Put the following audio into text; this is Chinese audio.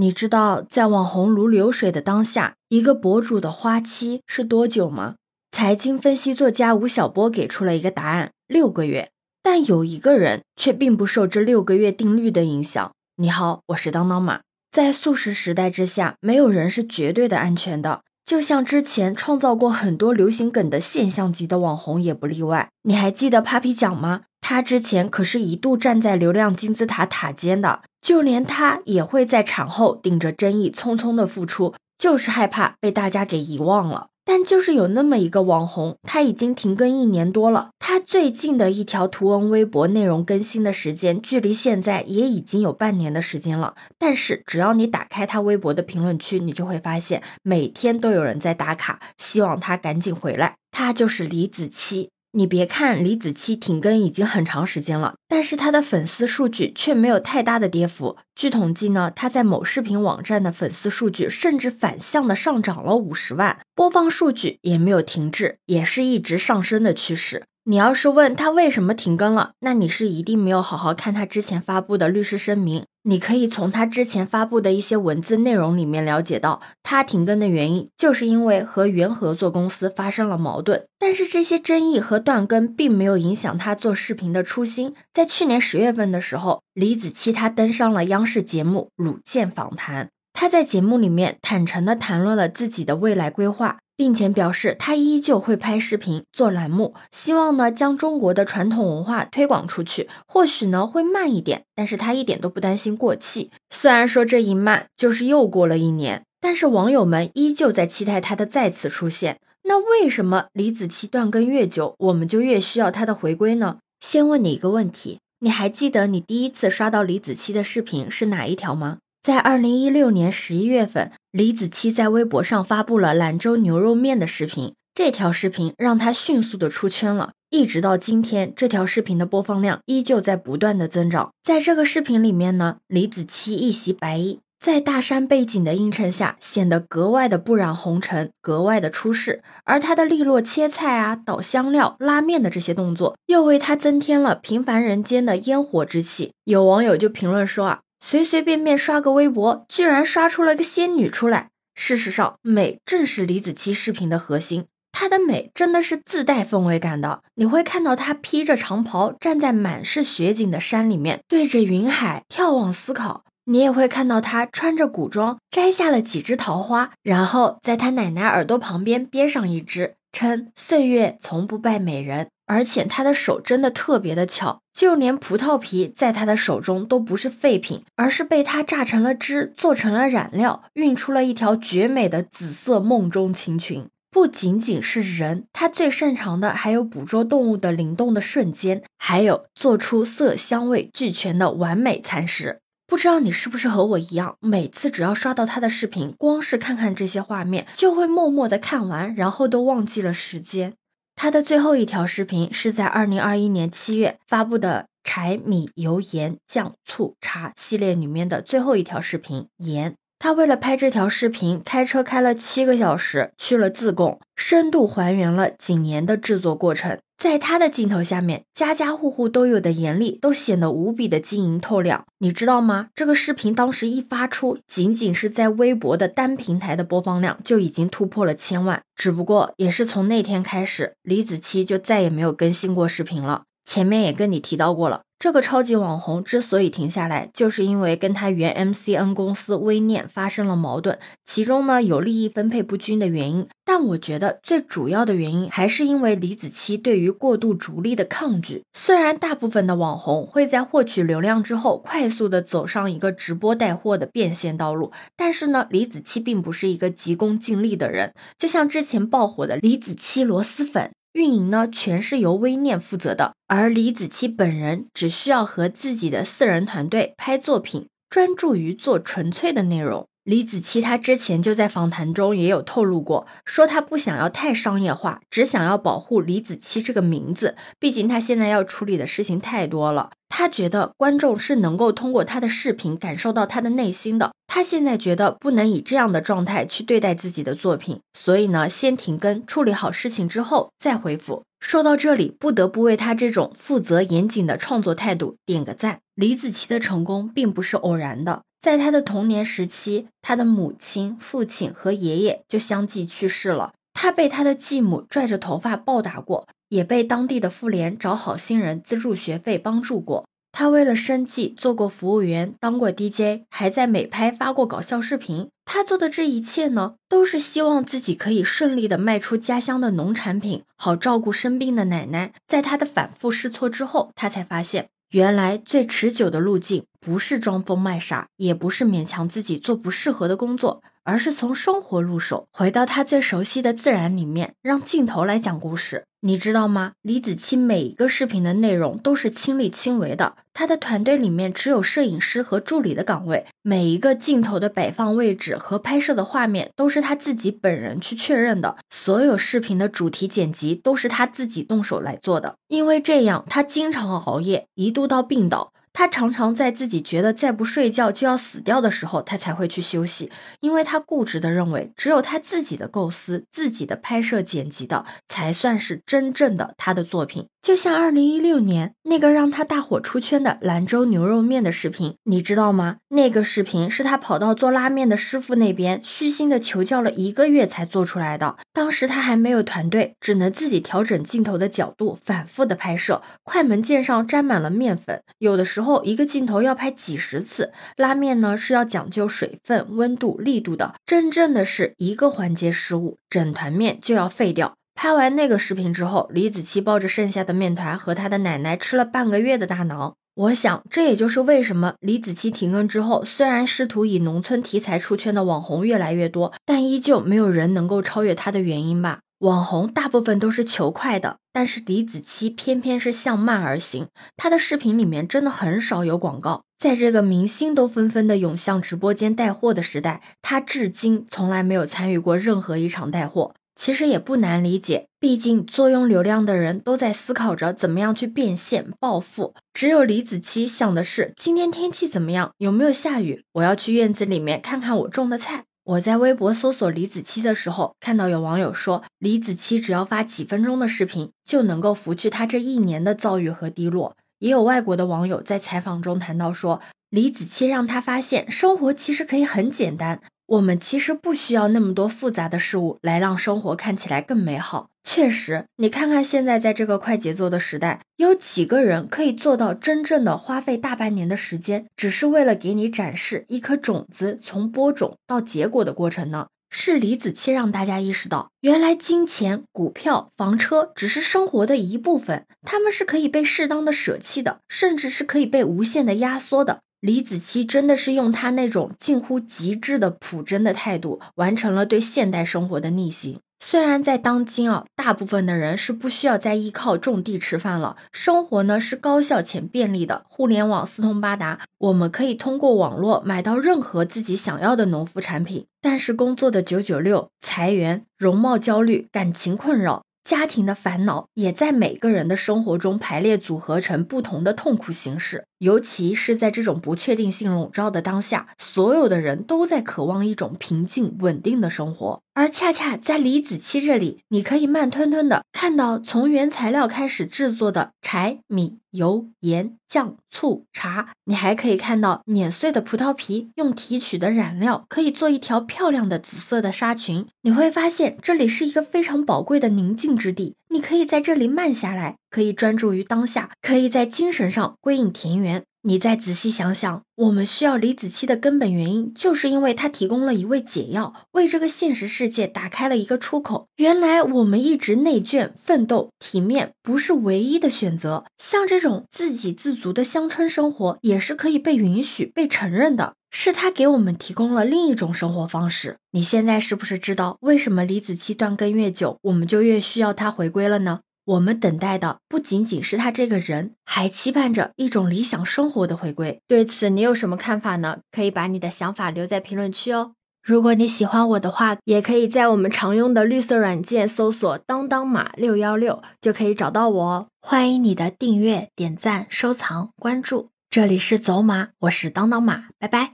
你知道在网红如流水的当下，一个博主的花期是多久吗？财经分析作家吴晓波给出了一个答案：六个月。但有一个人却并不受这六个月定律的影响。你好，我是当当马。在速食时代之下，没有人是绝对的安全的。就像之前创造过很多流行梗的现象级的网红也不例外。你还记得 Papi 酱吗？他之前可是一度站在流量金字塔塔尖的。就连他也会在产后顶着争议匆匆的复出，就是害怕被大家给遗忘了。但就是有那么一个网红，他已经停更一年多了。他最近的一条图文微博内容更新的时间，距离现在也已经有半年的时间了。但是只要你打开他微博的评论区，你就会发现每天都有人在打卡，希望他赶紧回来。他就是李子柒。你别看李子柒停更已经很长时间了，但是他的粉丝数据却没有太大的跌幅。据统计呢，他在某视频网站的粉丝数据甚至反向的上涨了五十万，播放数据也没有停滞，也是一直上升的趋势。你要是问他为什么停更了，那你是一定没有好好看他之前发布的律师声明。你可以从他之前发布的一些文字内容里面了解到，他停更的原因就是因为和原合作公司发生了矛盾。但是这些争议和断更并没有影响他做视频的初心。在去年十月份的时候，李子柒他登上了央视节目《鲁健访谈》，他在节目里面坦诚的谈论了自己的未来规划。并且表示，他依旧会拍视频做栏目，希望呢将中国的传统文化推广出去。或许呢会慢一点，但是他一点都不担心过气。虽然说这一慢就是又过了一年，但是网友们依旧在期待他的再次出现。那为什么李子柒断更越久，我们就越需要他的回归呢？先问你一个问题，你还记得你第一次刷到李子柒的视频是哪一条吗？在二零一六年十一月份，李子柒在微博上发布了兰州牛肉面的视频，这条视频让他迅速的出圈了。一直到今天，这条视频的播放量依旧在不断的增长。在这个视频里面呢，李子柒一袭白衣，在大山背景的映衬下，显得格外的不染红尘，格外的出世。而他的利落切菜啊、倒香料、拉面的这些动作，又为他增添了平凡人间的烟火之气。有网友就评论说啊。随随便便刷个微博，居然刷出了个仙女出来。事实上，美正是李子柒视频的核心。她的美真的是自带氛围感的。你会看到她披着长袍，站在满是雪景的山里面，对着云海眺望思考。你也会看到她穿着古装，摘下了几枝桃花，然后在她奶奶耳朵旁边编上一支，称岁月从不败美人。而且他的手真的特别的巧，就连葡萄皮在他的手中都不是废品，而是被他榨成了汁，做成了染料，运出了一条绝美的紫色梦中情裙。不仅仅是人，他最擅长的还有捕捉动物的灵动的瞬间，还有做出色香味俱全的完美餐食。不知道你是不是和我一样，每次只要刷到他的视频，光是看看这些画面，就会默默的看完，然后都忘记了时间。他的最后一条视频是在二零二一年七月发布的柴米油盐酱醋茶系列里面的最后一条视频。盐，他为了拍这条视频，开车开了七个小时去了自贡，深度还原了谨盐的制作过程。在他的镜头下面，家家户户都有的盐粒都显得无比的晶莹透亮。你知道吗？这个视频当时一发出，仅仅是在微博的单平台的播放量就已经突破了千万。只不过也是从那天开始，李子柒就再也没有更新过视频了。前面也跟你提到过了。这个超级网红之所以停下来，就是因为跟他原 MCN 公司微念发生了矛盾，其中呢有利益分配不均的原因。但我觉得最主要的原因还是因为李子柒对于过度逐利的抗拒。虽然大部分的网红会在获取流量之后，快速的走上一个直播带货的变现道路，但是呢，李子柒并不是一个急功近利的人。就像之前爆火的李子柒螺蛳粉。运营呢，全是由微念负责的，而李子柒本人只需要和自己的四人团队拍作品，专注于做纯粹的内容。李子柒他之前就在访谈中也有透露过，说他不想要太商业化，只想要保护李子柒这个名字，毕竟他现在要处理的事情太多了。他觉得观众是能够通过他的视频感受到他的内心的。他现在觉得不能以这样的状态去对待自己的作品，所以呢，先停更，处理好事情之后再恢复。说到这里，不得不为他这种负责严谨的创作态度点个赞。李子柒的成功并不是偶然的。在他的童年时期，他的母亲、父亲和爷爷就相继去世了。他被他的继母拽着头发暴打过，也被当地的妇联找好心人资助学费帮助过。他为了生计做过服务员，当过 DJ，还在美拍发过搞笑视频。他做的这一切呢，都是希望自己可以顺利的卖出家乡的农产品，好照顾生病的奶奶。在他的反复试错之后，他才发现，原来最持久的路径不是装疯卖傻，也不是勉强自己做不适合的工作。而是从生活入手，回到他最熟悉的自然里面，让镜头来讲故事。你知道吗？李子柒每一个视频的内容都是亲力亲为的，他的团队里面只有摄影师和助理的岗位，每一个镜头的摆放位置和拍摄的画面都是他自己本人去确认的，所有视频的主题剪辑都是他自己动手来做的。因为这样，他经常熬夜，一度到病倒。他常常在自己觉得再不睡觉就要死掉的时候，他才会去休息，因为他固执的认为，只有他自己的构思、自己的拍摄剪辑的，才算是真正的他的作品。就像二零一六年那个让他大火出圈的兰州牛肉面的视频，你知道吗？那个视频是他跑到做拉面的师傅那边虚心的求教了一个月才做出来的。当时他还没有团队，只能自己调整镜头的角度，反复的拍摄。快门键上沾满了面粉，有的时候一个镜头要拍几十次。拉面呢是要讲究水分、温度、力度的，真正的是一个环节失误，整团面就要废掉。拍完那个视频之后，李子柒抱着剩下的面团和他的奶奶吃了半个月的大囊。我想，这也就是为什么李子柒停更之后，虽然试图以农村题材出圈的网红越来越多，但依旧没有人能够超越他的原因吧？网红大部分都是求快的，但是李子柒偏偏是向慢而行。她的视频里面真的很少有广告。在这个明星都纷纷的涌向直播间带货的时代，她至今从来没有参与过任何一场带货。其实也不难理解，毕竟坐拥流量的人都在思考着怎么样去变现暴富，只有李子柒想的是今天天气怎么样，有没有下雨，我要去院子里面看看我种的菜。我在微博搜索李子柒的时候，看到有网友说，李子柒只要发几分钟的视频，就能够拂去他这一年的遭遇和低落。也有外国的网友在采访中谈到说，李子柒让他发现生活其实可以很简单。我们其实不需要那么多复杂的事物来让生活看起来更美好。确实，你看看现在在这个快节奏的时代，有几个人可以做到真正的花费大半年的时间，只是为了给你展示一颗种子从播种到结果的过程呢？是李子柒让大家意识到，原来金钱、股票、房车只是生活的一部分，他们是可以被适当的舍弃的，甚至是可以被无限的压缩的。李子柒真的是用他那种近乎极致的朴真的态度，完成了对现代生活的逆袭。虽然在当今啊，大部分的人是不需要再依靠种地吃饭了，生活呢是高效且便利的，互联网四通八达，我们可以通过网络买到任何自己想要的农副产品。但是工作的九九六、裁员、容貌焦虑、感情困扰。家庭的烦恼也在每个人的生活中排列组合成不同的痛苦形式，尤其是在这种不确定性笼罩的当下，所有的人都在渴望一种平静稳定的生活。而恰恰在李子柒这里，你可以慢吞吞的看到从原材料开始制作的柴米油盐酱醋茶，你还可以看到碾碎的葡萄皮，用提取的染料可以做一条漂亮的紫色的纱裙。你会发现这里是一个非常宝贵的宁静之地，你可以在这里慢下来，可以专注于当下，可以在精神上归隐田园。你再仔细想想，我们需要李子柒的根本原因，就是因为他提供了一味解药，为这个现实世界打开了一个出口。原来我们一直内卷、奋斗、体面不是唯一的选择，像这种自给自足的乡村生活也是可以被允许、被承认的。是他给我们提供了另一种生活方式。你现在是不是知道为什么李子柒断更越久，我们就越需要他回归了呢？我们等待的不仅仅是他这个人，还期盼着一种理想生活的回归。对此，你有什么看法呢？可以把你的想法留在评论区哦。如果你喜欢我的话，也可以在我们常用的绿色软件搜索“当当马六幺六”，就可以找到我哦。欢迎你的订阅、点赞、收藏、关注。这里是走马，我是当当马，拜拜。